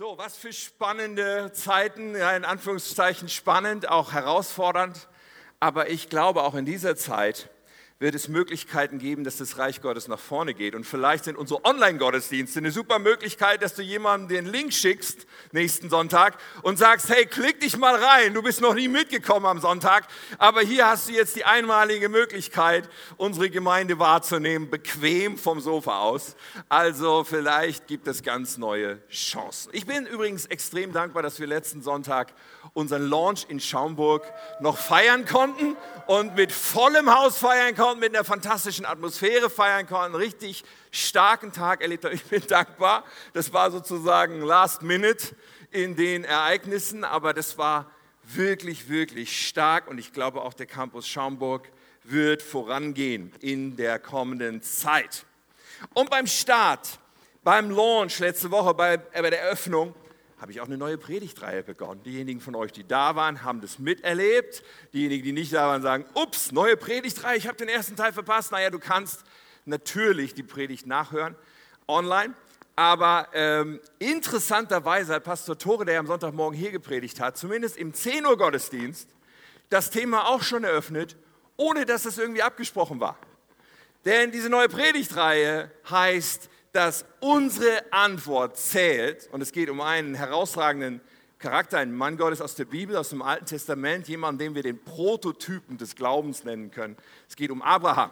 So, was für spannende Zeiten, ja, in Anführungszeichen spannend, auch herausfordernd. Aber ich glaube, auch in dieser Zeit wird es Möglichkeiten geben, dass das Reich Gottes nach vorne geht. Und vielleicht sind unsere Online-Gottesdienste eine super Möglichkeit, dass du jemandem den Link schickst nächsten Sonntag und sagst, hey, klick dich mal rein, du bist noch nie mitgekommen am Sonntag, aber hier hast du jetzt die einmalige Möglichkeit, unsere Gemeinde wahrzunehmen, bequem vom Sofa aus. Also vielleicht gibt es ganz neue Chancen. Ich bin übrigens extrem dankbar, dass wir letzten Sonntag unseren Launch in Schaumburg noch feiern konnten und mit vollem Haus feiern konnten mit einer fantastischen Atmosphäre feiern konnten, richtig starken Tag erlebt haben. Ich bin dankbar. Das war sozusagen Last Minute in den Ereignissen, aber das war wirklich, wirklich stark und ich glaube auch der Campus Schaumburg wird vorangehen in der kommenden Zeit. Und beim Start, beim Launch letzte Woche, bei, bei der Eröffnung, habe ich auch eine neue Predigtreihe begonnen. Diejenigen von euch, die da waren, haben das miterlebt. Diejenigen, die nicht da waren, sagen, ups, neue Predigtreihe, ich habe den ersten Teil verpasst. Naja, du kannst natürlich die Predigt nachhören online. Aber ähm, interessanterweise hat Pastor Tore, der am Sonntagmorgen hier gepredigt hat, zumindest im 10 Uhr Gottesdienst, das Thema auch schon eröffnet, ohne dass es irgendwie abgesprochen war. Denn diese neue Predigtreihe heißt dass unsere Antwort zählt, und es geht um einen herausragenden Charakter, einen Mann Gottes aus der Bibel, aus dem Alten Testament, jemanden, den wir den Prototypen des Glaubens nennen können. Es geht um Abraham.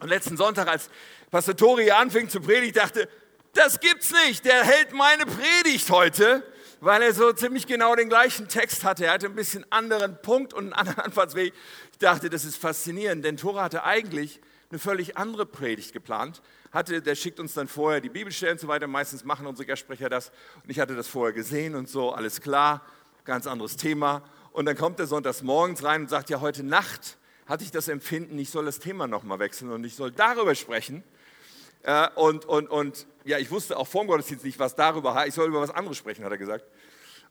Und letzten Sonntag, als Pastor Tori anfing zu predigen, dachte, das gibt's nicht, der hält meine Predigt heute, weil er so ziemlich genau den gleichen Text hatte. Er hatte ein bisschen anderen Punkt und einen anderen Anfahrtsweg. Ich dachte, das ist faszinierend, denn Tora hatte eigentlich eine völlig andere Predigt geplant hatte, der schickt uns dann vorher die Bibelstellen und so weiter. Meistens machen unsere Gastsprecher das. Und ich hatte das vorher gesehen und so, alles klar, ganz anderes Thema. Und dann kommt er sonntags morgens rein und sagt, ja, heute Nacht hatte ich das Empfinden, ich soll das Thema nochmal wechseln und ich soll darüber sprechen. Äh, und, und, und ja, ich wusste auch vor dem Gottesdienst nicht, was darüber heißt. Ich soll über was anderes sprechen, hat er gesagt.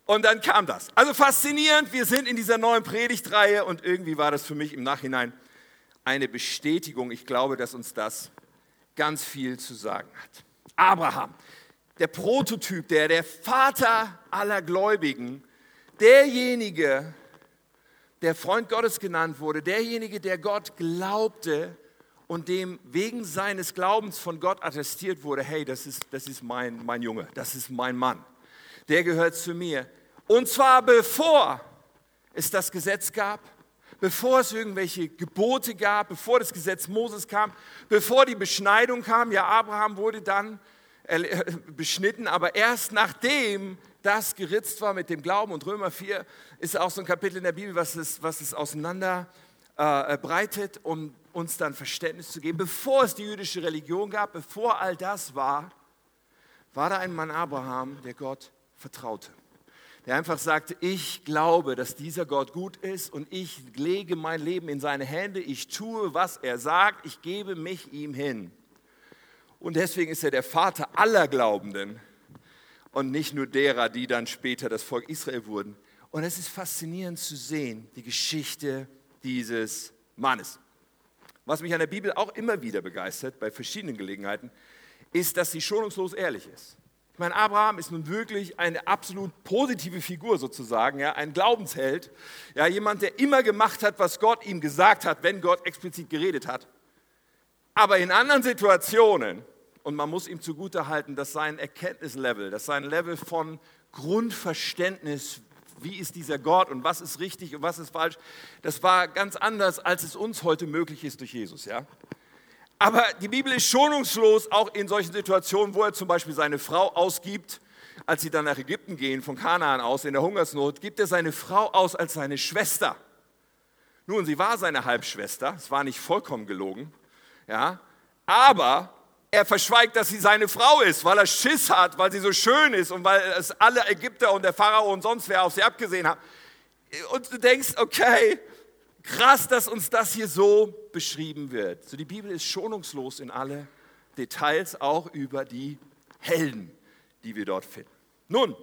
Und dann kam das. Also faszinierend, wir sind in dieser neuen Predigtreihe und irgendwie war das für mich im Nachhinein eine Bestätigung. Ich glaube, dass uns das ganz viel zu sagen hat. Abraham, der Prototyp, der, der Vater aller Gläubigen, derjenige, der Freund Gottes genannt wurde, derjenige, der Gott glaubte und dem wegen seines Glaubens von Gott attestiert wurde, hey, das ist, das ist mein, mein Junge, das ist mein Mann, der gehört zu mir. Und zwar bevor es das Gesetz gab, bevor es irgendwelche Gebote gab, bevor das Gesetz Moses kam, bevor die Beschneidung kam. Ja, Abraham wurde dann äh, beschnitten, aber erst nachdem das geritzt war mit dem Glauben. Und Römer 4 ist auch so ein Kapitel in der Bibel, was es, was es auseinander äh, breitet, um uns dann Verständnis zu geben. Bevor es die jüdische Religion gab, bevor all das war, war da ein Mann Abraham, der Gott vertraute der einfach sagte, ich glaube, dass dieser Gott gut ist und ich lege mein Leben in seine Hände, ich tue, was er sagt, ich gebe mich ihm hin. Und deswegen ist er der Vater aller Glaubenden und nicht nur derer, die dann später das Volk Israel wurden. Und es ist faszinierend zu sehen, die Geschichte dieses Mannes. Was mich an der Bibel auch immer wieder begeistert, bei verschiedenen Gelegenheiten, ist, dass sie schonungslos ehrlich ist. Ich meine, Abraham ist nun wirklich eine absolut positive Figur sozusagen, ja, ein Glaubensheld, ja, jemand, der immer gemacht hat, was Gott ihm gesagt hat, wenn Gott explizit geredet hat. Aber in anderen Situationen, und man muss ihm zugutehalten, dass sein Erkenntnislevel, dass sein Level von Grundverständnis, wie ist dieser Gott und was ist richtig und was ist falsch, das war ganz anders, als es uns heute möglich ist durch Jesus, ja. Aber die Bibel ist schonungslos auch in solchen Situationen, wo er zum Beispiel seine Frau ausgibt, als sie dann nach Ägypten gehen, von Kanaan aus, in der Hungersnot, gibt er seine Frau aus als seine Schwester. Nun, sie war seine Halbschwester, es war nicht vollkommen gelogen, ja, aber er verschweigt, dass sie seine Frau ist, weil er Schiss hat, weil sie so schön ist und weil es alle Ägypter und der Pharao und sonst wer auf sie abgesehen haben. Und du denkst, okay, krass, dass uns das hier so beschrieben wird. So die Bibel ist schonungslos in alle Details, auch über die Helden, die wir dort finden. Nun,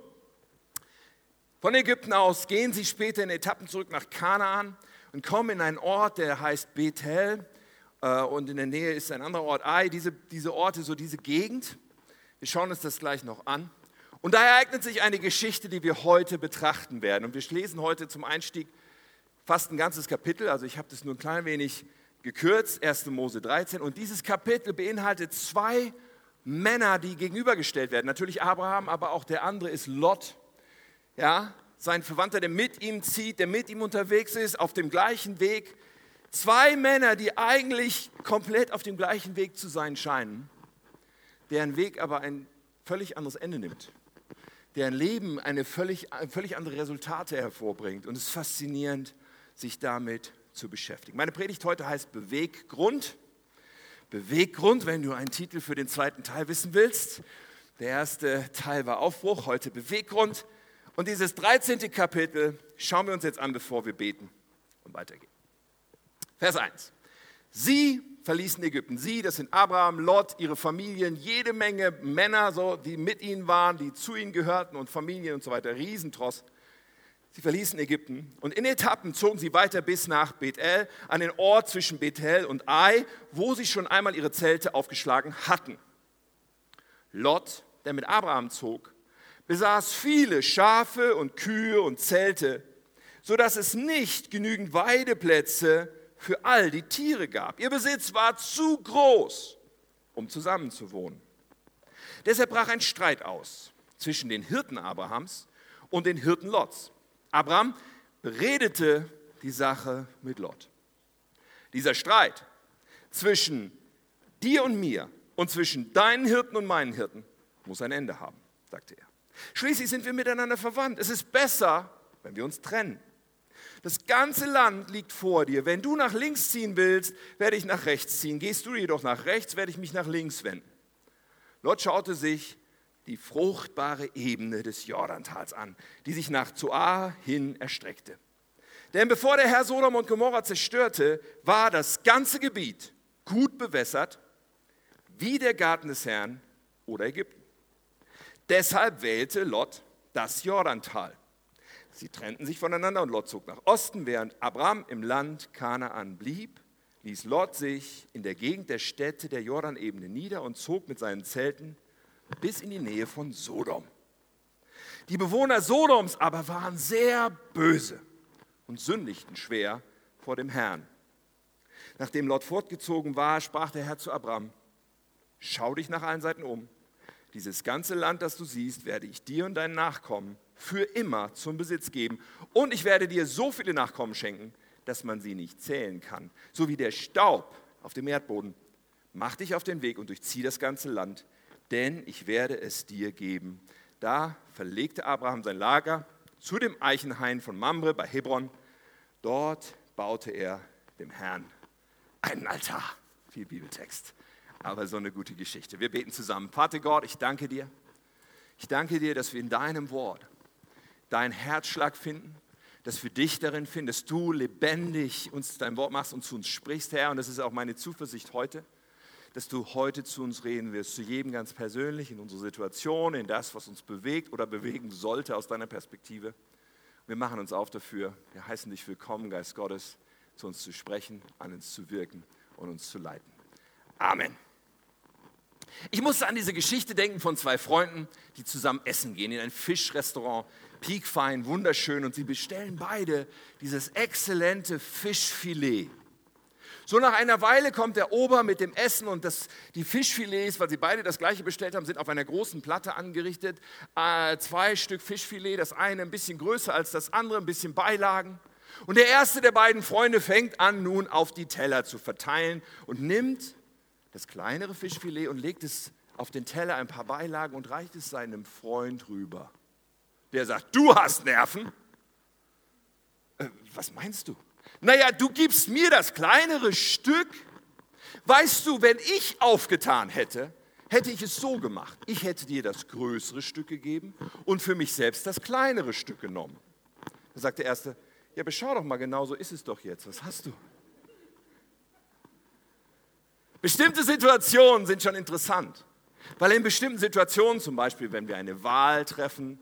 von Ägypten aus gehen sie später in Etappen zurück nach Kanaan und kommen in einen Ort, der heißt Bethel. Äh, und in der Nähe ist ein anderer Ort, Ai. Diese, diese Orte, so diese Gegend. Wir schauen uns das gleich noch an. Und da ereignet sich eine Geschichte, die wir heute betrachten werden. Und wir lesen heute zum Einstieg fast ein ganzes Kapitel, also ich habe das nur ein klein wenig gekürzt, 1. Mose 13. Und dieses Kapitel beinhaltet zwei Männer, die gegenübergestellt werden. Natürlich Abraham, aber auch der andere ist Lot. Ja, sein Verwandter, der mit ihm zieht, der mit ihm unterwegs ist, auf dem gleichen Weg. Zwei Männer, die eigentlich komplett auf dem gleichen Weg zu sein scheinen, deren Weg aber ein völlig anderes Ende nimmt, deren Leben eine völlig, völlig andere Resultate hervorbringt. Und es ist faszinierend, sich damit zu beschäftigen. Meine Predigt heute heißt Beweggrund. Beweggrund, wenn du einen Titel für den zweiten Teil wissen willst. Der erste Teil war Aufbruch, heute Beweggrund. Und dieses 13. Kapitel schauen wir uns jetzt an, bevor wir beten und weitergehen. Vers 1. Sie verließen Ägypten. Sie, das sind Abraham, Lot, ihre Familien, jede Menge Männer, so, die mit ihnen waren, die zu ihnen gehörten und Familien und so weiter. Riesentross. Sie verließen Ägypten und in Etappen zogen sie weiter bis nach Bethel, an den Ort zwischen Bethel und Ai, wo sie schon einmal ihre Zelte aufgeschlagen hatten. Lot, der mit Abraham zog, besaß viele Schafe und Kühe und Zelte, so dass es nicht genügend Weideplätze für all die Tiere gab. Ihr Besitz war zu groß, um zusammenzuwohnen. Deshalb brach ein Streit aus zwischen den Hirten Abrahams und den Hirten Lots. Abraham beredete die Sache mit Lot. Dieser Streit zwischen dir und mir und zwischen deinen Hirten und meinen Hirten muss ein Ende haben, sagte er. Schließlich sind wir miteinander verwandt. Es ist besser, wenn wir uns trennen. Das ganze Land liegt vor dir. Wenn du nach links ziehen willst, werde ich nach rechts ziehen. Gehst du jedoch nach rechts, werde ich mich nach links wenden. Lot schaute sich die fruchtbare Ebene des Jordantals an, die sich nach Zoar hin erstreckte. Denn bevor der Herr Sodom und Gomorra zerstörte, war das ganze Gebiet gut bewässert, wie der Garten des Herrn oder Ägypten. Deshalb wählte Lot das Jordantal. Sie trennten sich voneinander und Lot zog nach Osten, während Abraham im Land Kanaan blieb, ließ Lot sich in der Gegend der Städte der Jordanebene nieder und zog mit seinen Zelten bis in die Nähe von Sodom. Die Bewohner Sodoms aber waren sehr böse und sündigten schwer vor dem Herrn. Nachdem Lot fortgezogen war, sprach der Herr zu Abraham, schau dich nach allen Seiten um. Dieses ganze Land, das du siehst, werde ich dir und deinen Nachkommen für immer zum Besitz geben. Und ich werde dir so viele Nachkommen schenken, dass man sie nicht zählen kann. So wie der Staub auf dem Erdboden. Mach dich auf den Weg und durchzieh das ganze Land denn ich werde es dir geben. Da verlegte Abraham sein Lager zu dem Eichenhain von Mamre bei Hebron. Dort baute er dem Herrn einen Altar. Viel Bibeltext, aber so eine gute Geschichte. Wir beten zusammen. Vater Gott, ich danke dir. Ich danke dir, dass wir in deinem Wort deinen Herzschlag finden, dass wir dich darin finden, dass du lebendig uns dein Wort machst und zu uns sprichst, Herr. Und das ist auch meine Zuversicht heute dass du heute zu uns reden wirst, zu jedem ganz persönlich, in unsere Situation, in das, was uns bewegt oder bewegen sollte aus deiner Perspektive. Wir machen uns auf dafür. Wir heißen dich willkommen, Geist Gottes, zu uns zu sprechen, an uns zu wirken und uns zu leiten. Amen. Ich musste an diese Geschichte denken von zwei Freunden, die zusammen essen gehen in ein Fischrestaurant, piekfein, wunderschön, und sie bestellen beide dieses exzellente Fischfilet. So nach einer Weile kommt der Ober mit dem Essen und das, die Fischfilets, weil sie beide das gleiche bestellt haben, sind auf einer großen Platte angerichtet. Äh, zwei Stück Fischfilet, das eine ein bisschen größer als das andere, ein bisschen Beilagen. Und der erste der beiden Freunde fängt an, nun auf die Teller zu verteilen und nimmt das kleinere Fischfilet und legt es auf den Teller ein paar Beilagen und reicht es seinem Freund rüber. Der sagt, du hast Nerven. Äh, was meinst du? Naja, du gibst mir das kleinere Stück. Weißt du, wenn ich aufgetan hätte, hätte ich es so gemacht. Ich hätte dir das größere Stück gegeben und für mich selbst das kleinere Stück genommen. Da sagt der Erste, ja, beschau doch mal genau, so ist es doch jetzt. Was hast du? Bestimmte Situationen sind schon interessant, weil in bestimmten Situationen, zum Beispiel wenn wir eine Wahl treffen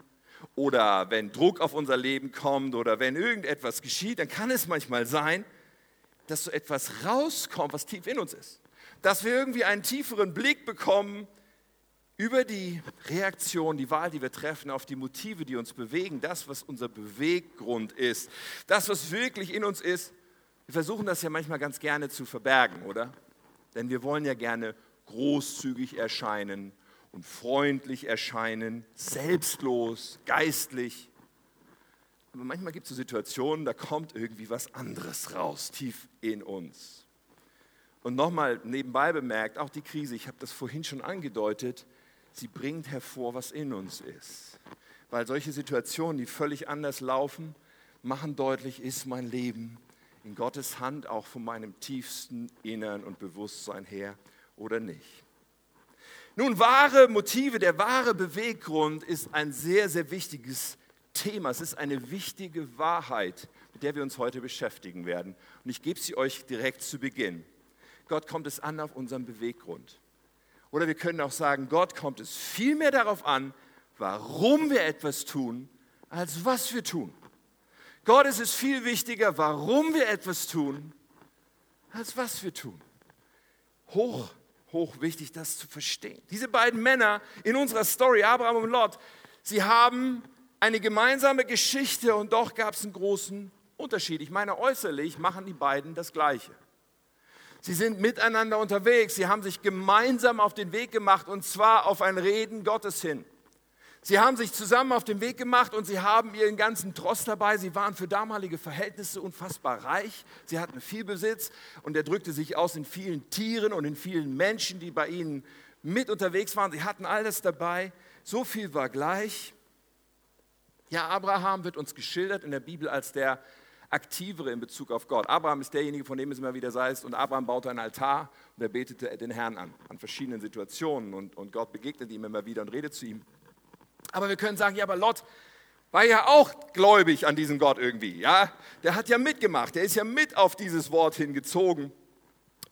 oder wenn Druck auf unser Leben kommt oder wenn irgendetwas geschieht, dann kann es manchmal sein, dass so etwas rauskommt, was tief in uns ist. Dass wir irgendwie einen tieferen Blick bekommen über die Reaktion, die Wahl, die wir treffen, auf die Motive, die uns bewegen, das, was unser Beweggrund ist, das, was wirklich in uns ist. Wir versuchen das ja manchmal ganz gerne zu verbergen, oder? Denn wir wollen ja gerne großzügig erscheinen und freundlich erscheinen, selbstlos, geistlich. Aber manchmal gibt es so Situationen, da kommt irgendwie was anderes raus, tief in uns. Und nochmal nebenbei bemerkt, auch die Krise, ich habe das vorhin schon angedeutet, sie bringt hervor, was in uns ist. Weil solche Situationen, die völlig anders laufen, machen deutlich, ist mein Leben in Gottes Hand auch von meinem tiefsten Innern und Bewusstsein her oder nicht. Nun, wahre Motive, der wahre Beweggrund ist ein sehr, sehr wichtiges Thema. Es ist eine wichtige Wahrheit, mit der wir uns heute beschäftigen werden. Und ich gebe sie euch direkt zu Beginn. Gott kommt es an auf unseren Beweggrund. Oder wir können auch sagen, Gott kommt es vielmehr darauf an, warum wir etwas tun, als was wir tun. Gott ist es viel wichtiger, warum wir etwas tun, als was wir tun. Hoch, hoch wichtig, das zu verstehen. Diese beiden Männer in unserer Story, Abraham und Lot, sie haben eine gemeinsame Geschichte und doch gab es einen großen Unterschied. Ich meine, äußerlich machen die beiden das Gleiche. Sie sind miteinander unterwegs. Sie haben sich gemeinsam auf den Weg gemacht und zwar auf ein Reden Gottes hin. Sie haben sich zusammen auf den Weg gemacht und sie haben ihren ganzen Trost dabei. Sie waren für damalige Verhältnisse unfassbar reich. Sie hatten viel Besitz und der drückte sich aus in vielen Tieren und in vielen Menschen, die bei ihnen mit unterwegs waren. Sie hatten alles dabei. So viel war gleich. Ja, Abraham wird uns geschildert in der Bibel als der aktivere in Bezug auf Gott. Abraham ist derjenige, von dem es immer wieder heißt, und Abraham baute einen Altar und er betete den Herrn an, an verschiedenen Situationen und, und Gott begegnet ihm immer wieder und redet zu ihm. Aber wir können sagen, ja, aber Lot war ja auch gläubig an diesen Gott irgendwie, ja? Der hat ja mitgemacht, der ist ja mit auf dieses Wort hingezogen.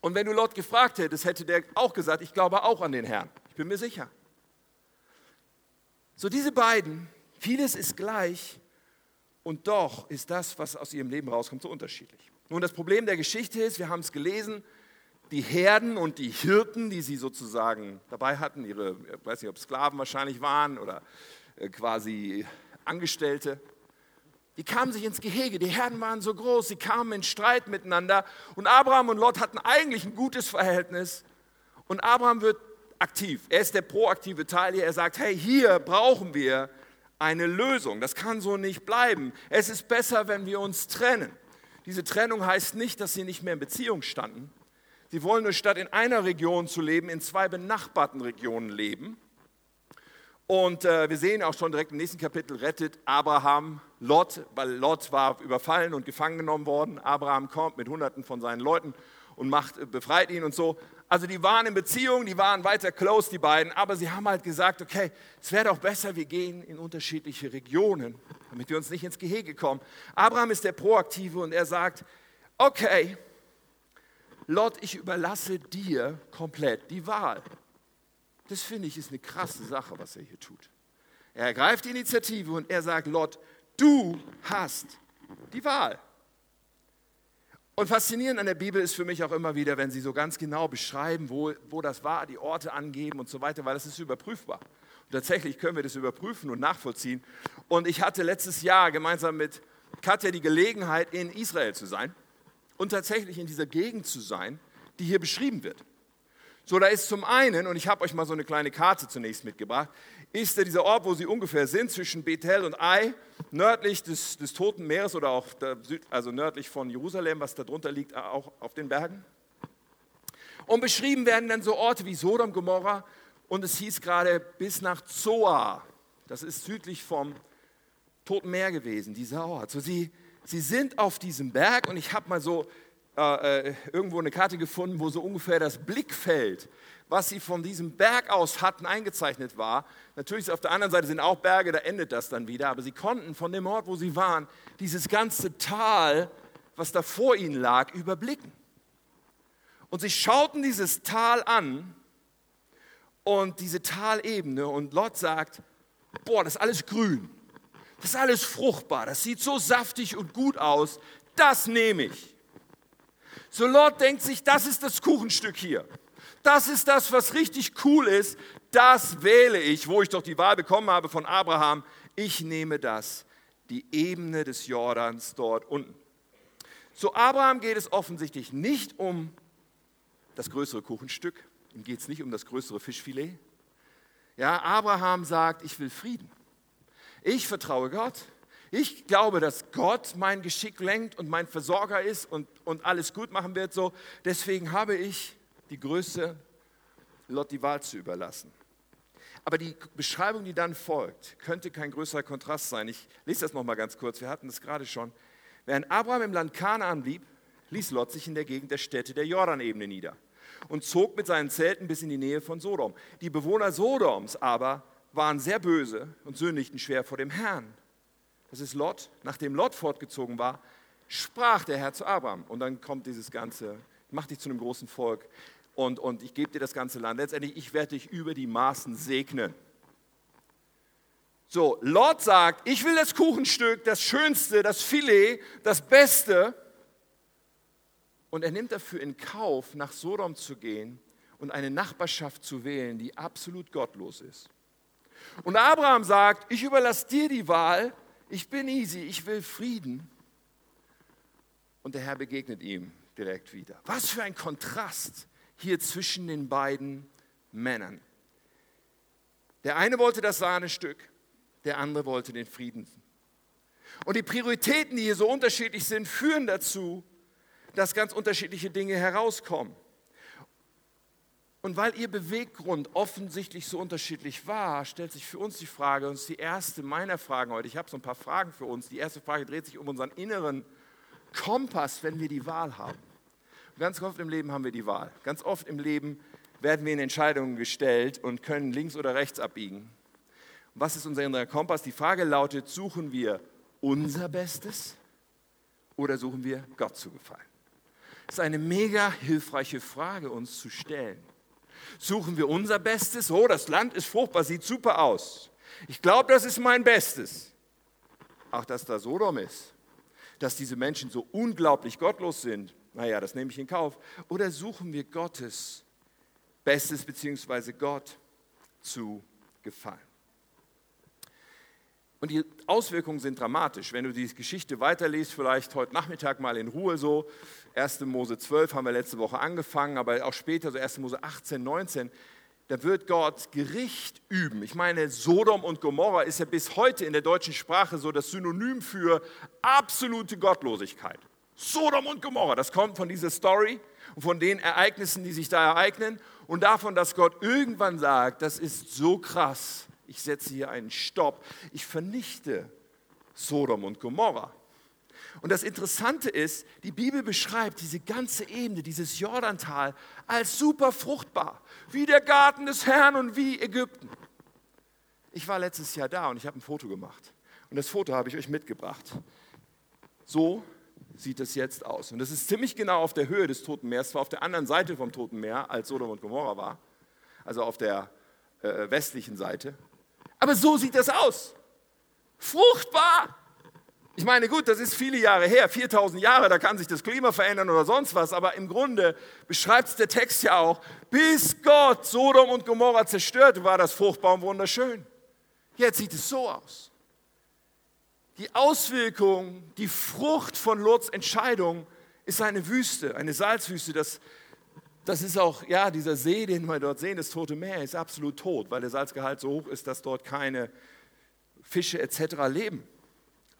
Und wenn du Lot gefragt hättest, hätte der auch gesagt, ich glaube auch an den Herrn. Ich bin mir sicher. So diese beiden, vieles ist gleich, und doch ist das, was aus ihrem Leben rauskommt, so unterschiedlich. Nun, das Problem der Geschichte ist, wir haben es gelesen, die Herden und die Hirten, die sie sozusagen dabei hatten, ihre, ich weiß nicht, ob Sklaven wahrscheinlich waren oder äh, quasi Angestellte, die kamen sich ins Gehege. Die Herden waren so groß, sie kamen in Streit miteinander. Und Abraham und Lot hatten eigentlich ein gutes Verhältnis. Und Abraham wird aktiv. Er ist der proaktive Teil hier. Er sagt: Hey, hier brauchen wir eine Lösung. Das kann so nicht bleiben. Es ist besser, wenn wir uns trennen. Diese Trennung heißt nicht, dass sie nicht mehr in Beziehung standen. Sie wollen nur statt in einer Region zu leben, in zwei benachbarten Regionen leben. Und äh, wir sehen auch schon direkt im nächsten Kapitel, rettet Abraham Lot, weil Lot war überfallen und gefangen genommen worden. Abraham kommt mit Hunderten von seinen Leuten und macht, befreit ihn und so. Also die waren in Beziehung, die waren weiter close, die beiden, aber sie haben halt gesagt, okay, es wäre doch besser, wir gehen in unterschiedliche Regionen, damit wir uns nicht ins Gehege kommen. Abraham ist der Proaktive und er sagt, okay, Lot, ich überlasse dir komplett die Wahl. Das finde ich ist eine krasse Sache, was er hier tut. Er ergreift die Initiative und er sagt, Lot, du hast die Wahl. Und faszinierend an der Bibel ist für mich auch immer wieder, wenn sie so ganz genau beschreiben, wo, wo das war, die Orte angeben und so weiter, weil das ist überprüfbar. Und tatsächlich können wir das überprüfen und nachvollziehen. Und ich hatte letztes Jahr gemeinsam mit Katja die Gelegenheit, in Israel zu sein und tatsächlich in dieser Gegend zu sein, die hier beschrieben wird. So, da ist zum einen, und ich habe euch mal so eine kleine Karte zunächst mitgebracht, ist dieser Ort, wo sie ungefähr sind, zwischen Bethel und Ai, nördlich des, des Toten Meeres oder auch der, also nördlich von Jerusalem, was darunter liegt, auch auf den Bergen. Und beschrieben werden dann so Orte wie Sodom, Gomorra und es hieß gerade bis nach Zoar. Das ist südlich vom Toten Meer gewesen, dieser Ort. So sie, sie sind auf diesem Berg und ich habe mal so äh, äh, irgendwo eine Karte gefunden, wo so ungefähr das Blickfeld was sie von diesem Berg aus hatten, eingezeichnet war. Natürlich auf der anderen Seite sind auch Berge, da endet das dann wieder, aber sie konnten von dem Ort, wo sie waren, dieses ganze Tal, was da vor ihnen lag, überblicken. Und sie schauten dieses Tal an und diese Talebene und Lot sagt, boah, das ist alles grün, das ist alles fruchtbar, das sieht so saftig und gut aus, das nehme ich. So Lot denkt sich, das ist das Kuchenstück hier das ist das, was richtig cool ist, das wähle ich, wo ich doch die Wahl bekommen habe von Abraham. Ich nehme das, die Ebene des Jordans dort unten. Zu Abraham geht es offensichtlich nicht um das größere Kuchenstück, ihm geht es nicht um das größere Fischfilet. Ja, Abraham sagt, ich will Frieden. Ich vertraue Gott. Ich glaube, dass Gott mein Geschick lenkt und mein Versorger ist und, und alles gut machen wird. So. Deswegen habe ich die Größe, Lot die Wahl zu überlassen. Aber die Beschreibung, die dann folgt, könnte kein größerer Kontrast sein. Ich lese das nochmal ganz kurz. Wir hatten das gerade schon. Während Abraham im Land Kanaan blieb, ließ Lot sich in der Gegend der Städte der Jordanebene nieder und zog mit seinen Zelten bis in die Nähe von Sodom. Die Bewohner Sodoms aber waren sehr böse und sündigten schwer vor dem Herrn. Das ist Lot. Nachdem Lot fortgezogen war, sprach der Herr zu Abraham. Und dann kommt dieses ganze, mach dich zu einem großen Volk und, und ich gebe dir das ganze Land. Letztendlich, ich werde dich über die Maßen segnen. So, Lot sagt, ich will das Kuchenstück, das Schönste, das Filet, das Beste. Und er nimmt dafür in Kauf, nach Sodom zu gehen und eine Nachbarschaft zu wählen, die absolut gottlos ist. Und Abraham sagt, ich überlasse dir die Wahl, ich bin easy, ich will Frieden. Und der Herr begegnet ihm direkt wieder. Was für ein Kontrast hier zwischen den beiden Männern. Der eine wollte das Sahnestück, der andere wollte den Frieden. Und die Prioritäten, die hier so unterschiedlich sind, führen dazu, dass ganz unterschiedliche Dinge herauskommen. Und weil ihr Beweggrund offensichtlich so unterschiedlich war, stellt sich für uns die Frage, und ist die erste meiner Fragen heute, ich habe so ein paar Fragen für uns. Die erste Frage dreht sich um unseren inneren Kompass, wenn wir die Wahl haben. Und ganz oft im Leben haben wir die Wahl. Ganz oft im Leben werden wir in Entscheidungen gestellt und können links oder rechts abbiegen. Und was ist unser innerer Kompass? Die Frage lautet, suchen wir unser Bestes oder suchen wir Gott zu gefallen? Das ist eine mega hilfreiche Frage, uns zu stellen. Suchen wir unser Bestes? Oh, das Land ist fruchtbar, sieht super aus. Ich glaube, das ist mein Bestes. Auch dass da Sodom ist, dass diese Menschen so unglaublich gottlos sind, naja, das nehme ich in Kauf. Oder suchen wir Gottes Bestes beziehungsweise Gott zu gefallen? Und die Auswirkungen sind dramatisch. Wenn du die Geschichte weiterliest, vielleicht heute Nachmittag mal in Ruhe so, 1. Mose 12 haben wir letzte Woche angefangen, aber auch später, so 1. Mose 18, 19, da wird Gott Gericht üben. Ich meine, Sodom und Gomorra ist ja bis heute in der deutschen Sprache so das Synonym für absolute Gottlosigkeit. Sodom und Gomorra, das kommt von dieser Story und von den Ereignissen, die sich da ereignen und davon, dass Gott irgendwann sagt, das ist so krass, ich setze hier einen Stopp, ich vernichte Sodom und Gomorra. Und das Interessante ist, die Bibel beschreibt diese ganze Ebene, dieses Jordantal, als super fruchtbar, wie der Garten des Herrn und wie Ägypten. Ich war letztes Jahr da und ich habe ein Foto gemacht. Und das Foto habe ich euch mitgebracht. So sieht es jetzt aus. Und das ist ziemlich genau auf der Höhe des Toten Meeres, zwar auf der anderen Seite vom Toten Meer, als Sodom und Gomorra war, also auf der äh, westlichen Seite. Aber so sieht das aus. Fruchtbar. Ich meine, gut, das ist viele Jahre her, 4000 Jahre, da kann sich das Klima verändern oder sonst was, aber im Grunde beschreibt es der Text ja auch, bis Gott Sodom und Gomorra zerstörte, war das fruchtbar und wunderschön. Jetzt sieht es so aus. Die Auswirkung, die Frucht von Lots Entscheidung ist eine Wüste, eine Salzwüste. Das, das ist auch, ja, dieser See, den wir dort sehen, das Tote Meer, ist absolut tot, weil der Salzgehalt so hoch ist, dass dort keine Fische etc. leben.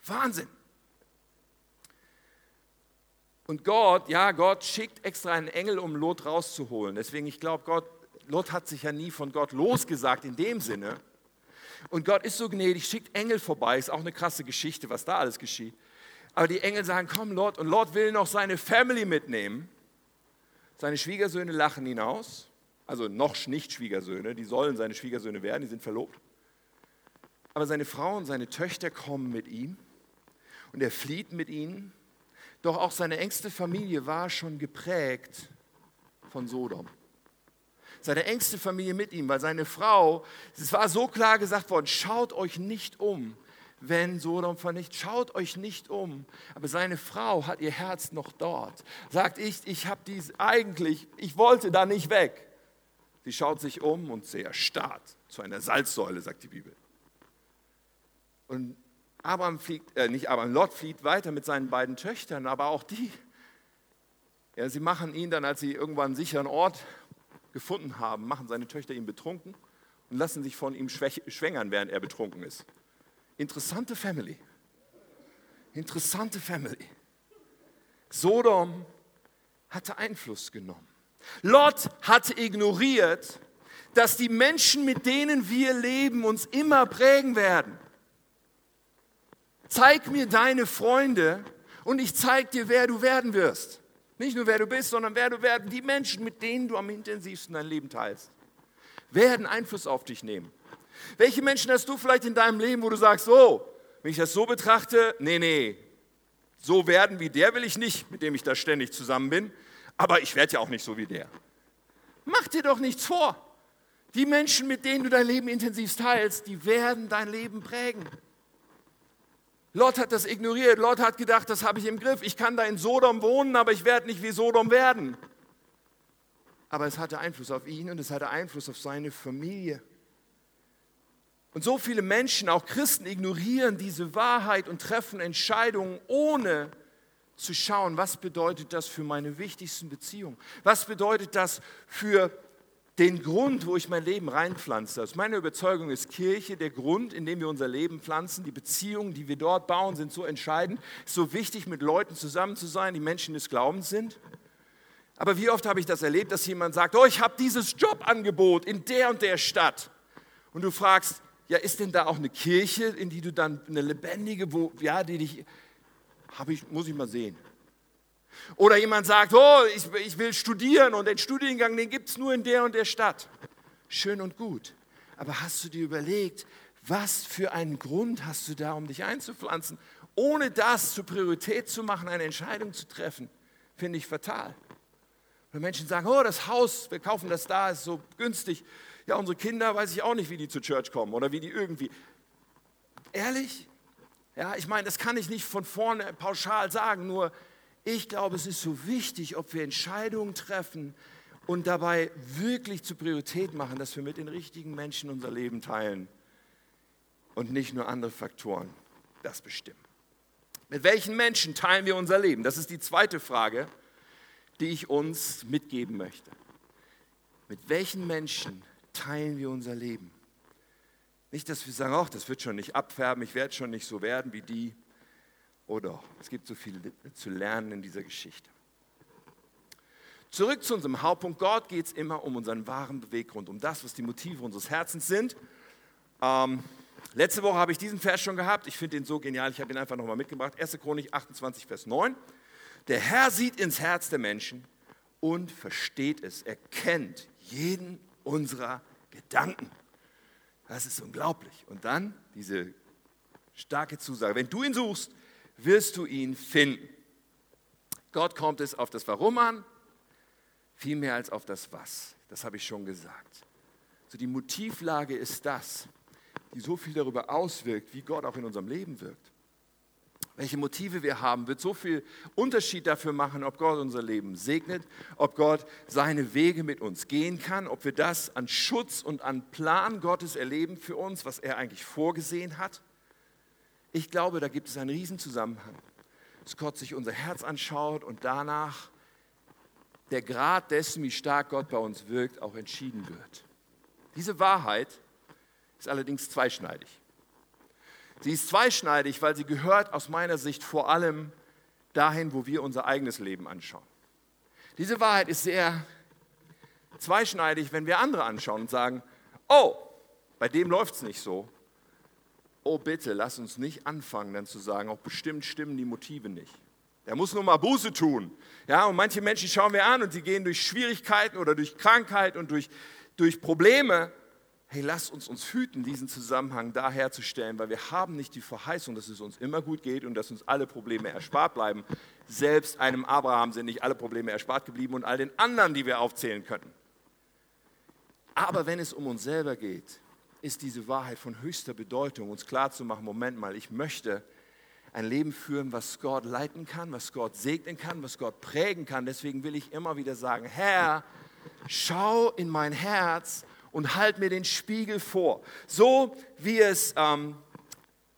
Wahnsinn. Und Gott, ja, Gott schickt extra einen Engel, um Lot rauszuholen. Deswegen, ich glaube, Gott, Lot hat sich ja nie von Gott losgesagt in dem Sinne. Und Gott ist so gnädig, schickt Engel vorbei. Ist auch eine krasse Geschichte, was da alles geschieht. Aber die Engel sagen, komm Lot. Und Lot will noch seine Family mitnehmen. Seine Schwiegersöhne lachen ihn aus. Also noch nicht Schwiegersöhne, die sollen seine Schwiegersöhne werden, die sind verlobt. Aber seine Frau und seine Töchter kommen mit ihm und er flieht mit ihnen. Doch auch seine engste Familie war schon geprägt von Sodom. Seine engste Familie mit ihm, weil seine Frau, es war so klar gesagt worden, schaut euch nicht um, wenn Sodom vernichtet, schaut euch nicht um. Aber seine Frau hat ihr Herz noch dort. Sagt ich, ich habe dies eigentlich, ich wollte da nicht weg. Sie schaut sich um und sie erstarrt zu einer Salzsäule, sagt die Bibel. Und Abraham fliegt, äh, nicht Abraham, Lot fliegt weiter mit seinen beiden Töchtern, aber auch die, ja, sie machen ihn dann, als sie irgendwann einen sicheren Ort gefunden haben, machen seine Töchter ihn betrunken und lassen sich von ihm schwängern, während er betrunken ist. Interessante Family. Interessante Family. Sodom hatte Einfluss genommen. Lot hatte ignoriert, dass die Menschen, mit denen wir leben, uns immer prägen werden. Zeig mir deine Freunde und ich zeig dir, wer du werden wirst. Nicht nur wer du bist, sondern wer du werden. Die Menschen, mit denen du am intensivsten dein Leben teilst, werden Einfluss auf dich nehmen. Welche Menschen hast du vielleicht in deinem Leben, wo du sagst, oh, wenn ich das so betrachte, nee, nee, so werden wie der will ich nicht, mit dem ich da ständig zusammen bin, aber ich werde ja auch nicht so wie der. Mach dir doch nichts vor. Die Menschen, mit denen du dein Leben intensiv teilst, die werden dein Leben prägen. Lot hat das ignoriert. Lot hat gedacht, das habe ich im Griff. Ich kann da in Sodom wohnen, aber ich werde nicht wie Sodom werden. Aber es hatte Einfluss auf ihn und es hatte Einfluss auf seine Familie. Und so viele Menschen, auch Christen, ignorieren diese Wahrheit und treffen Entscheidungen, ohne zu schauen, was bedeutet das für meine wichtigsten Beziehungen? Was bedeutet das für den Grund, wo ich mein Leben reinpflanze. Also meine Überzeugung ist, Kirche, der Grund, in dem wir unser Leben pflanzen, die Beziehungen, die wir dort bauen, sind so entscheidend, ist so wichtig, mit Leuten zusammen zu sein, die Menschen des Glaubens sind. Aber wie oft habe ich das erlebt, dass jemand sagt, oh, ich habe dieses Jobangebot in der und der Stadt. Und du fragst, ja, ist denn da auch eine Kirche, in die du dann eine lebendige, wo, ja, die dich, habe ich, muss ich mal sehen. Oder jemand sagt, oh, ich, ich will studieren und den Studiengang, den gibt es nur in der und der Stadt. Schön und gut. Aber hast du dir überlegt, was für einen Grund hast du da, um dich einzupflanzen, ohne das zur Priorität zu machen, eine Entscheidung zu treffen? Finde ich fatal. Wenn Menschen sagen, oh, das Haus, wir kaufen das da, ist so günstig. Ja, unsere Kinder weiß ich auch nicht, wie die zur Church kommen oder wie die irgendwie. Ehrlich? Ja, ich meine, das kann ich nicht von vorne pauschal sagen, nur ich glaube, es ist so wichtig, ob wir Entscheidungen treffen und dabei wirklich zur Priorität machen, dass wir mit den richtigen Menschen unser Leben teilen und nicht nur andere Faktoren das bestimmen. Mit welchen Menschen teilen wir unser Leben? Das ist die zweite Frage, die ich uns mitgeben möchte. Mit welchen Menschen teilen wir unser Leben? Nicht, dass wir sagen, ach, das wird schon nicht abfärben, ich werde schon nicht so werden wie die. Oder es gibt so viel zu lernen in dieser Geschichte. Zurück zu unserem Hauptpunkt. Gott geht es immer um unseren wahren Beweggrund, um das, was die Motive unseres Herzens sind. Ähm, letzte Woche habe ich diesen Vers schon gehabt. Ich finde ihn so genial. Ich habe ihn einfach nochmal mitgebracht. 1. Chronik 28, Vers 9. Der Herr sieht ins Herz der Menschen und versteht es. Er kennt jeden unserer Gedanken. Das ist unglaublich. Und dann diese starke Zusage. Wenn du ihn suchst, wirst du ihn finden. Gott kommt es auf das Warum an, viel mehr als auf das Was. Das habe ich schon gesagt. So die Motivlage ist das, die so viel darüber auswirkt, wie Gott auch in unserem Leben wirkt. Welche Motive wir haben, wird so viel Unterschied dafür machen, ob Gott unser Leben segnet, ob Gott seine Wege mit uns gehen kann, ob wir das an Schutz und an Plan Gottes erleben für uns, was er eigentlich vorgesehen hat. Ich glaube, da gibt es einen Riesenzusammenhang, dass Gott sich unser Herz anschaut und danach der Grad dessen, wie stark Gott bei uns wirkt, auch entschieden wird. Diese Wahrheit ist allerdings zweischneidig. Sie ist zweischneidig, weil sie gehört aus meiner Sicht vor allem dahin, wo wir unser eigenes Leben anschauen. Diese Wahrheit ist sehr zweischneidig, wenn wir andere anschauen und sagen, oh, bei dem läuft es nicht so oh bitte, lass uns nicht anfangen, dann zu sagen, auch bestimmt stimmen die Motive nicht. Er muss nur mal Buße tun. Ja, und manche Menschen schauen wir an und sie gehen durch Schwierigkeiten oder durch Krankheit und durch, durch Probleme. Hey, lass uns uns hüten, diesen Zusammenhang da herzustellen, weil wir haben nicht die Verheißung, dass es uns immer gut geht und dass uns alle Probleme erspart bleiben. Selbst einem Abraham sind nicht alle Probleme erspart geblieben und all den anderen, die wir aufzählen könnten. Aber wenn es um uns selber geht, ist diese Wahrheit von höchster Bedeutung, uns klarzumachen, Moment mal, ich möchte ein Leben führen, was Gott leiten kann, was Gott segnen kann, was Gott prägen kann. Deswegen will ich immer wieder sagen, Herr, schau in mein Herz und halt mir den Spiegel vor. So wie es ähm,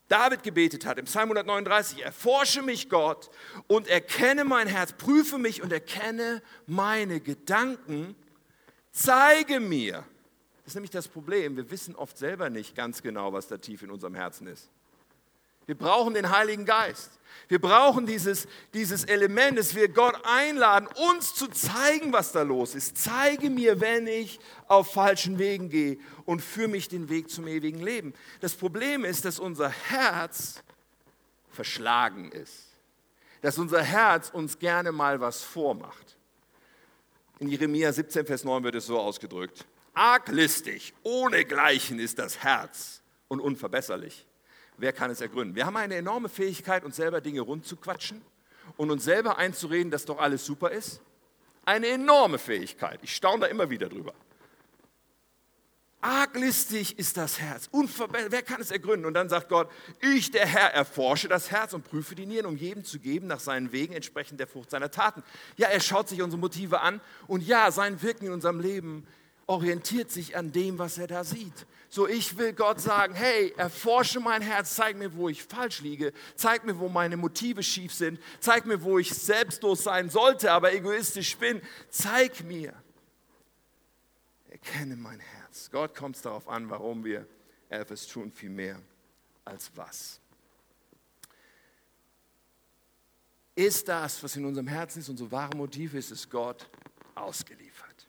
David gebetet hat im Psalm 139, erforsche mich Gott und erkenne mein Herz, prüfe mich und erkenne meine Gedanken, zeige mir. Das ist nämlich das Problem, wir wissen oft selber nicht ganz genau, was da tief in unserem Herzen ist. Wir brauchen den Heiligen Geist. Wir brauchen dieses, dieses Element, dass wir Gott einladen, uns zu zeigen, was da los ist. Zeige mir, wenn ich auf falschen Wegen gehe und führe mich den Weg zum ewigen Leben. Das Problem ist, dass unser Herz verschlagen ist. Dass unser Herz uns gerne mal was vormacht. In Jeremia 17, Vers 9 wird es so ausgedrückt. Arglistig, ohne Gleichen ist das Herz und unverbesserlich wer kann es ergründen? Wir haben eine enorme Fähigkeit, uns selber Dinge rund zu quatschen und uns selber einzureden, dass doch alles super ist. Eine enorme Fähigkeit. Ich staune da immer wieder drüber. Arglistig ist das Herz. Wer kann es ergründen? Und dann sagt Gott, ich, der Herr, erforsche das Herz und prüfe die Nieren, um jedem zu geben nach seinen Wegen entsprechend der Frucht seiner Taten. Ja, er schaut sich unsere Motive an und ja, sein Wirken in unserem Leben orientiert sich an dem, was er da sieht. So, ich will Gott sagen, hey, erforsche mein Herz, zeig mir, wo ich falsch liege, zeig mir, wo meine Motive schief sind, zeig mir, wo ich selbstlos sein sollte, aber egoistisch bin, zeig mir. Erkenne mein Herz. Gott kommt es darauf an, warum wir etwas tun, viel mehr als was. Ist das, was in unserem Herzen ist, unser wahre Motiv ist, ist Gott ausgeliefert.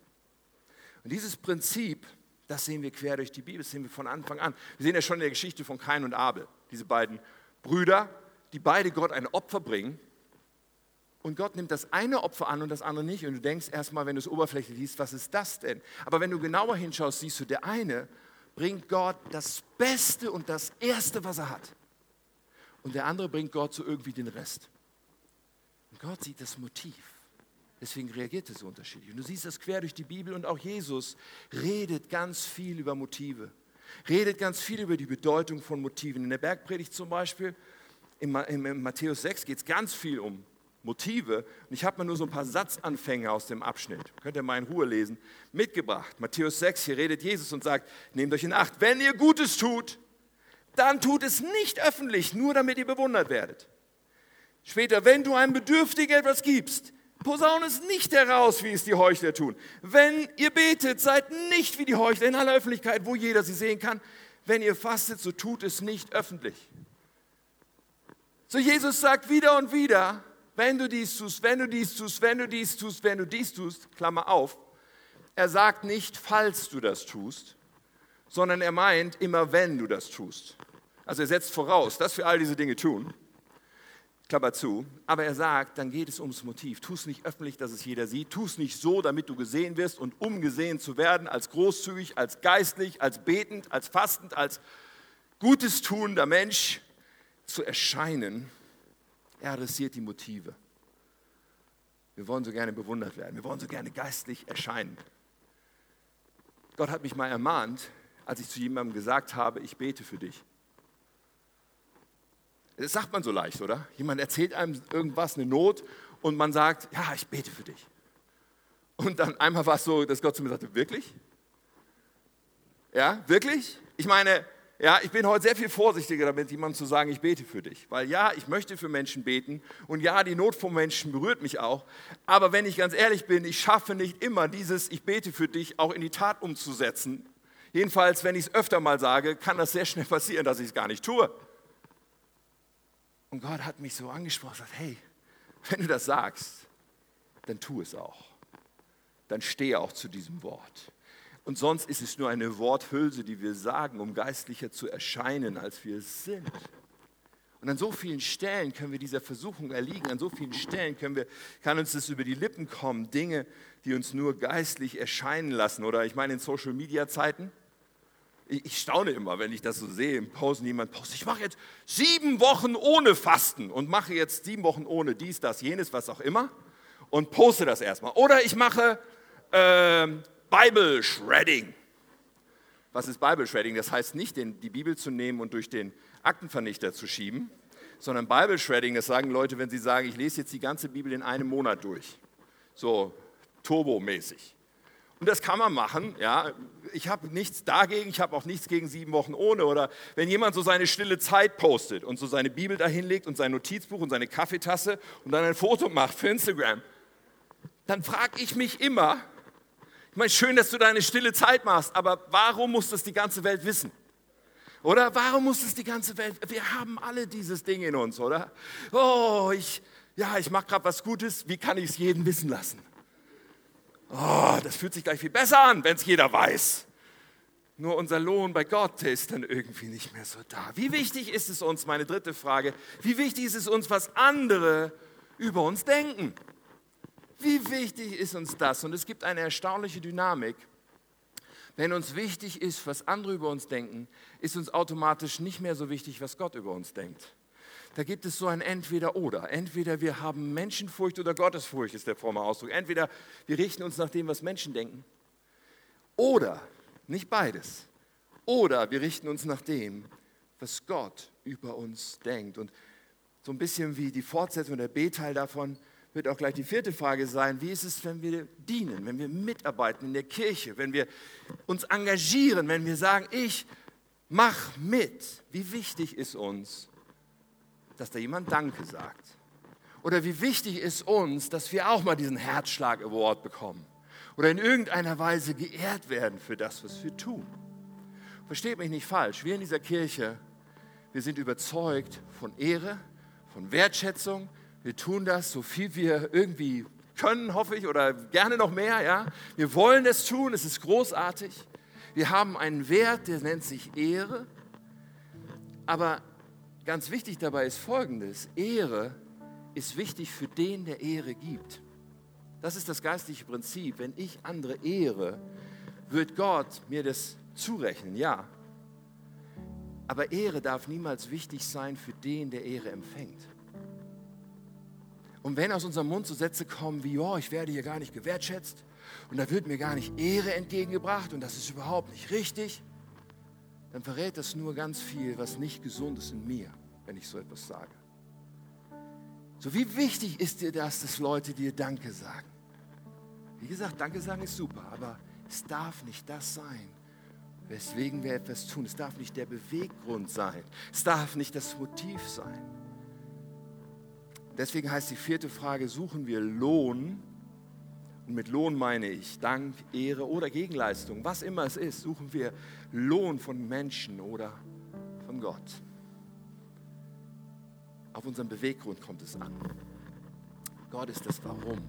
Und dieses Prinzip, das sehen wir quer durch die Bibel, das sehen wir von Anfang an. Wir sehen ja schon in der Geschichte von Kain und Abel, diese beiden Brüder, die beide Gott ein Opfer bringen. Und Gott nimmt das eine Opfer an und das andere nicht. Und du denkst erstmal, wenn du es oberflächlich liest, was ist das denn? Aber wenn du genauer hinschaust, siehst du, der eine bringt Gott das Beste und das Erste, was er hat. Und der andere bringt Gott so irgendwie den Rest. Und Gott sieht das Motiv. Deswegen reagiert es so unterschiedlich. Und du siehst das quer durch die Bibel und auch Jesus redet ganz viel über Motive. Redet ganz viel über die Bedeutung von Motiven. In der Bergpredigt zum Beispiel, in, Matthäus 6 geht es ganz viel um Motive. Und ich habe mal nur so ein paar Satzanfänge aus dem Abschnitt, könnt ihr mal in Ruhe lesen, mitgebracht. Matthäus 6, hier redet Jesus und sagt, nehmt euch in Acht, wenn ihr Gutes tut, dann tut es nicht öffentlich, nur damit ihr bewundert werdet. Später, wenn du einem Bedürftigen etwas gibst, Posaune es nicht heraus, wie es die Heuchler tun. Wenn ihr betet, seid nicht wie die Heuchler in aller Öffentlichkeit, wo jeder sie sehen kann. Wenn ihr fastet, so tut es nicht öffentlich. So Jesus sagt wieder und wieder, wenn du dies tust, wenn du dies tust, wenn du dies tust, wenn du dies tust, Klammer auf. Er sagt nicht, falls du das tust, sondern er meint immer, wenn du das tust. Also er setzt voraus, dass wir all diese Dinge tun. Klammer zu. Aber er sagt, dann geht es ums Motiv. Tu es nicht öffentlich, dass es jeder sieht. Tu es nicht so, damit du gesehen wirst und um gesehen zu werden, als großzügig, als geistlich, als betend, als fastend, als gutes tuender Mensch zu erscheinen. Er adressiert die Motive. Wir wollen so gerne bewundert werden. Wir wollen so gerne geistlich erscheinen. Gott hat mich mal ermahnt, als ich zu jemandem gesagt habe, ich bete für dich. Das sagt man so leicht, oder? Jemand erzählt einem irgendwas, eine Not, und man sagt, ja, ich bete für dich. Und dann einmal war es so, dass Gott zu mir sagte, wirklich? Ja, wirklich? Ich meine, ja, ich bin heute sehr viel vorsichtiger damit, jemandem zu sagen, ich bete für dich. Weil ja, ich möchte für Menschen beten und ja, die Not von Menschen berührt mich auch. Aber wenn ich ganz ehrlich bin, ich schaffe nicht immer dieses Ich bete für dich auch in die Tat umzusetzen. Jedenfalls, wenn ich es öfter mal sage, kann das sehr schnell passieren, dass ich es gar nicht tue. Und Gott hat mich so angesprochen, sagt, hey, wenn du das sagst, dann tu es auch. Dann stehe auch zu diesem Wort. Und sonst ist es nur eine Worthülse, die wir sagen, um geistlicher zu erscheinen, als wir es sind. Und an so vielen Stellen können wir dieser Versuchung erliegen, an so vielen Stellen können wir, kann uns das über die Lippen kommen, Dinge, die uns nur geistlich erscheinen lassen. Oder ich meine in Social-Media-Zeiten, ich staune immer, wenn ich das so sehe, im Pausen jemand postet, ich mache jetzt sieben Wochen ohne Fasten und mache jetzt sieben Wochen ohne dies, das, jenes, was auch immer und poste das erstmal. Oder ich mache äh, Bible Shredding. Was ist Bible Shredding? Das heißt nicht, den, die Bibel zu nehmen und durch den Aktenvernichter zu schieben, sondern Bible Shredding, das sagen Leute, wenn sie sagen, ich lese jetzt die ganze Bibel in einem Monat durch. So turbomäßig. Und das kann man machen, ja. Ich habe nichts dagegen, ich habe auch nichts gegen sieben Wochen ohne. Oder wenn jemand so seine stille Zeit postet und so seine Bibel dahinlegt und sein Notizbuch und seine Kaffeetasse und dann ein Foto macht für Instagram, dann frage ich mich immer, ich meine, schön, dass du deine stille Zeit machst, aber warum muss das die ganze Welt wissen? Oder warum muss das die ganze Welt? Wir haben alle dieses Ding in uns, oder? Oh, ich, ja, ich mache gerade was Gutes, wie kann ich es jeden wissen lassen? Oh, das fühlt sich gleich viel besser an, wenn es jeder weiß. Nur unser Lohn bei Gott ist dann irgendwie nicht mehr so da. Wie wichtig ist es uns, meine dritte Frage, wie wichtig ist es uns, was andere über uns denken? Wie wichtig ist uns das? Und es gibt eine erstaunliche Dynamik. Wenn uns wichtig ist, was andere über uns denken, ist uns automatisch nicht mehr so wichtig, was Gott über uns denkt. Da gibt es so ein Entweder-Oder. Entweder wir haben Menschenfurcht oder Gottesfurcht, ist der fromme Ausdruck. Entweder wir richten uns nach dem, was Menschen denken. Oder, nicht beides. Oder wir richten uns nach dem, was Gott über uns denkt. Und so ein bisschen wie die Fortsetzung, der B-Teil davon, wird auch gleich die vierte Frage sein, wie ist es, wenn wir dienen, wenn wir mitarbeiten in der Kirche, wenn wir uns engagieren, wenn wir sagen, ich mach mit. Wie wichtig ist uns, dass da jemand Danke sagt? Oder wie wichtig ist uns, dass wir auch mal diesen Herzschlag-Award bekommen? Oder in irgendeiner Weise geehrt werden für das, was wir tun? Versteht mich nicht falsch, wir in dieser Kirche, wir sind überzeugt von Ehre, von Wertschätzung, wir tun das, so viel wir irgendwie können, hoffe ich, oder gerne noch mehr. Ja? Wir wollen es tun, es ist großartig. Wir haben einen Wert, der nennt sich Ehre. Aber ganz wichtig dabei ist Folgendes. Ehre ist wichtig für den, der Ehre gibt. Das ist das geistliche Prinzip. Wenn ich andere ehre, wird Gott mir das zurechnen, ja. Aber Ehre darf niemals wichtig sein für den, der Ehre empfängt. Und wenn aus unserem Mund so Sätze kommen wie, oh, ich werde hier gar nicht gewertschätzt und da wird mir gar nicht Ehre entgegengebracht und das ist überhaupt nicht richtig, dann verrät das nur ganz viel, was nicht gesund ist in mir, wenn ich so etwas sage. So wie wichtig ist dir das, dass Leute dir Danke sagen? Wie gesagt, Danke sagen ist super, aber es darf nicht das sein, weswegen wir etwas tun. Es darf nicht der Beweggrund sein. Es darf nicht das Motiv sein. Deswegen heißt die vierte Frage, suchen wir Lohn? Und mit Lohn meine ich Dank, Ehre oder Gegenleistung, was immer es ist, suchen wir Lohn von Menschen oder von Gott. Auf unseren Beweggrund kommt es an. Gott ist das Warum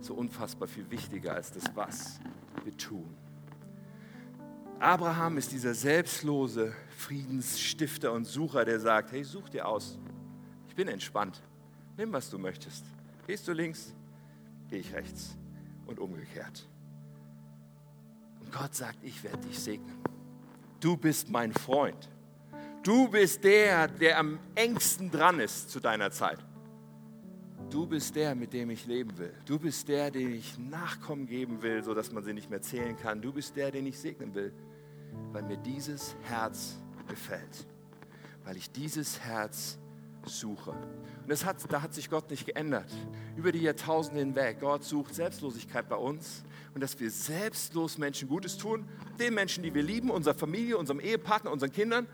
so unfassbar viel wichtiger als das Was wir tun. Abraham ist dieser selbstlose Friedensstifter und Sucher, der sagt, hey, such dir aus. Ich bin entspannt. Nimm, was du möchtest. Gehst du links, gehe ich rechts und umgekehrt. Und Gott sagt, ich werde dich segnen. Du bist mein Freund. Du bist der, der am engsten dran ist zu deiner Zeit. Du bist der, mit dem ich leben will. Du bist der, den ich Nachkommen geben will, sodass man sie nicht mehr zählen kann. Du bist der, den ich segnen will, weil mir dieses Herz gefällt. Weil ich dieses Herz suche. Und das hat, da hat sich Gott nicht geändert. Über die Jahrtausende hinweg. Gott sucht Selbstlosigkeit bei uns und dass wir selbstlos Menschen Gutes tun, den Menschen, die wir lieben, unserer Familie, unserem Ehepartner, unseren Kindern,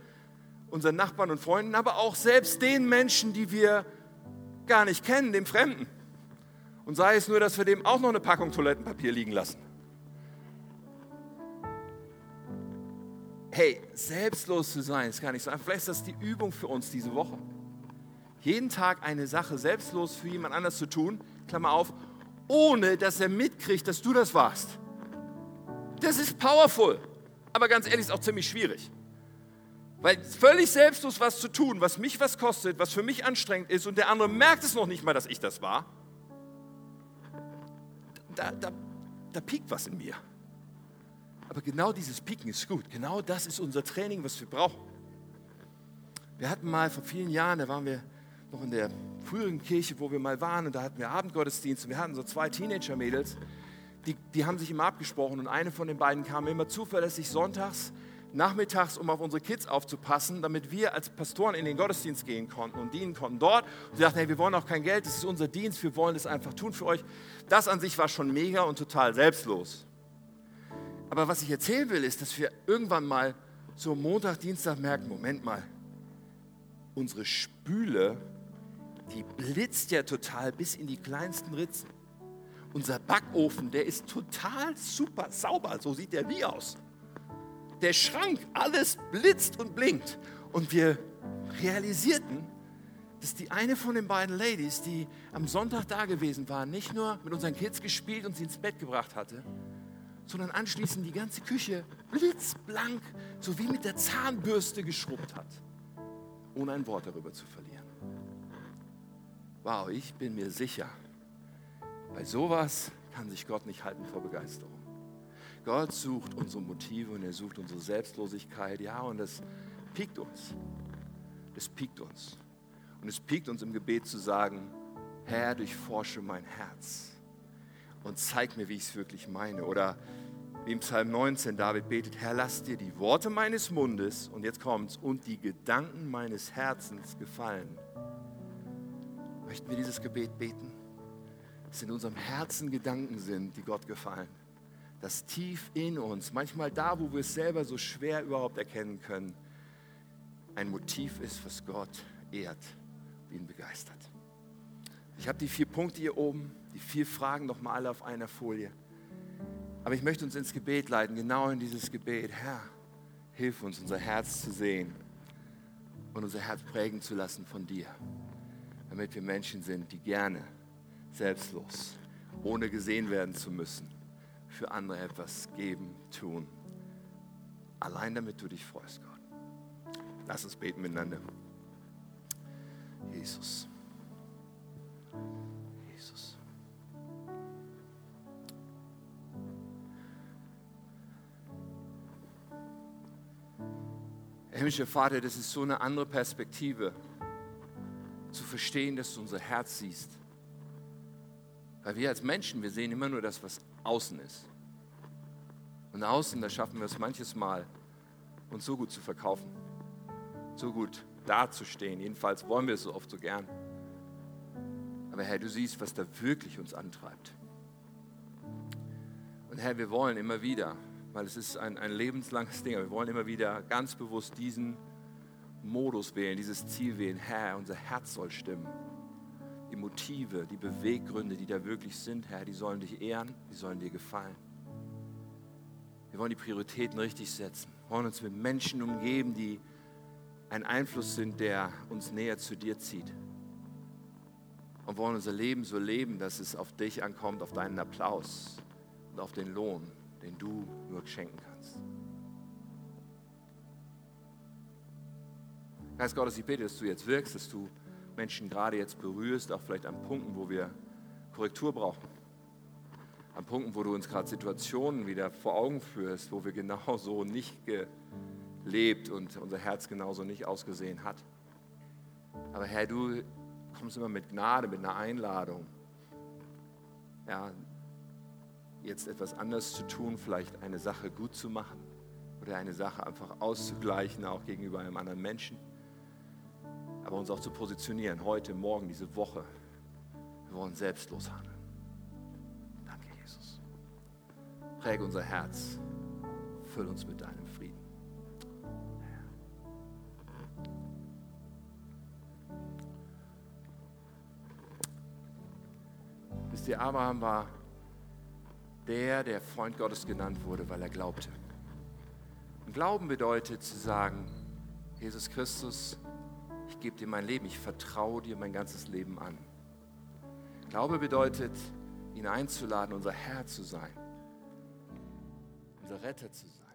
unseren Nachbarn und Freunden, aber auch selbst den Menschen, die wir gar nicht kennen, dem Fremden. Und sei es nur, dass wir dem auch noch eine Packung Toilettenpapier liegen lassen. Hey, selbstlos zu sein, ist gar nicht so einfach. Vielleicht ist das die Übung für uns diese Woche jeden Tag eine Sache selbstlos für jemand anders zu tun, Klammer auf, ohne dass er mitkriegt, dass du das warst. Das ist powerful, aber ganz ehrlich ist auch ziemlich schwierig. Weil völlig selbstlos was zu tun, was mich was kostet, was für mich anstrengend ist und der andere merkt es noch nicht mal, dass ich das war, da, da, da piekt was in mir. Aber genau dieses Pieken ist gut. Genau das ist unser Training, was wir brauchen. Wir hatten mal vor vielen Jahren, da waren wir noch in der früheren Kirche, wo wir mal waren, und da hatten wir Abendgottesdienst und wir hatten so zwei Teenager-Mädels, die, die haben sich immer abgesprochen und eine von den beiden kam immer zuverlässig sonntags, nachmittags, um auf unsere Kids aufzupassen, damit wir als Pastoren in den Gottesdienst gehen konnten und dienen konnten dort. Und sie dachten, hey, wir wollen auch kein Geld, das ist unser Dienst, wir wollen das einfach tun für euch. Das an sich war schon mega und total selbstlos. Aber was ich erzählen will, ist, dass wir irgendwann mal so Montag, Dienstag merken, Moment mal, unsere Spüle, die blitzt ja total bis in die kleinsten Ritzen. Unser Backofen, der ist total super sauber, so sieht der nie aus. Der Schrank, alles blitzt und blinkt. Und wir realisierten, dass die eine von den beiden Ladies, die am Sonntag da gewesen war, nicht nur mit unseren Kids gespielt und sie ins Bett gebracht hatte, sondern anschließend die ganze Küche blitzblank, so wie mit der Zahnbürste geschrubbt hat, ohne ein Wort darüber zu verlieren. Wow, ich bin mir sicher, bei sowas kann sich Gott nicht halten vor Begeisterung. Gott sucht unsere Motive und er sucht unsere Selbstlosigkeit, ja, und das piekt uns. Das piekt uns. Und es piekt uns im Gebet zu sagen, Herr, durchforsche mein Herz und zeig mir, wie ich es wirklich meine. Oder wie im Psalm 19 David betet, Herr, lass dir die Worte meines Mundes, und jetzt kommt's, und die Gedanken meines Herzens gefallen. Möchten wir dieses Gebet beten? Dass in unserem Herzen Gedanken sind, die Gott gefallen. Dass tief in uns, manchmal da, wo wir es selber so schwer überhaupt erkennen können, ein Motiv ist, was Gott ehrt, ihn begeistert. Ich habe die vier Punkte hier oben, die vier Fragen nochmal alle auf einer Folie. Aber ich möchte uns ins Gebet leiten, genau in dieses Gebet. Herr, hilf uns, unser Herz zu sehen und unser Herz prägen zu lassen von dir, damit wir Menschen sind, die gerne selbstlos, ohne gesehen werden zu müssen, für andere etwas geben, tun. Allein damit du dich freust, Gott. Lass uns beten miteinander. Jesus. Jesus. Himmlischer Vater, das ist so eine andere Perspektive, zu verstehen, dass du unser Herz siehst. Weil wir als Menschen, wir sehen immer nur das, was außen ist. Und außen, da schaffen wir es manches Mal, uns so gut zu verkaufen, so gut dazustehen. Jedenfalls wollen wir es so oft so gern. Aber Herr, du siehst, was da wirklich uns antreibt. Und Herr, wir wollen immer wieder, weil es ist ein, ein lebenslanges Ding, wir wollen immer wieder ganz bewusst diesen Modus wählen, dieses Ziel wählen. Herr, unser Herz soll stimmen. Die Motive, die Beweggründe, die da wirklich sind, Herr, die sollen dich ehren, die sollen dir gefallen. Wir wollen die Prioritäten richtig setzen. Wir wollen uns mit Menschen umgeben, die ein Einfluss sind, der uns näher zu dir zieht. Und wollen unser Leben so leben, dass es auf dich ankommt, auf deinen Applaus und auf den Lohn, den du nur schenken kannst. Geist Gottes, ich bete, dass du jetzt wirkst, dass du Menschen gerade jetzt berührst, auch vielleicht an Punkten, wo wir Korrektur brauchen. An Punkten, wo du uns gerade Situationen wieder vor Augen führst, wo wir genau so nicht lebt und unser Herz genauso nicht ausgesehen hat. Aber Herr, du kommst immer mit Gnade, mit einer Einladung. Ja, jetzt etwas anders zu tun, vielleicht eine Sache gut zu machen oder eine Sache einfach auszugleichen, auch gegenüber einem anderen Menschen. Aber uns auch zu positionieren, heute, morgen, diese Woche. Wir wollen selbstlos handeln. Präge unser Herz. Füll uns mit deinem Frieden. Wisst ihr, Abraham war der, der Freund Gottes genannt wurde, weil er glaubte. Und Glauben bedeutet zu sagen, Jesus Christus, ich gebe dir mein Leben, ich vertraue dir mein ganzes Leben an. Glaube bedeutet, ihn einzuladen, unser Herr zu sein, unser Retter zu sein.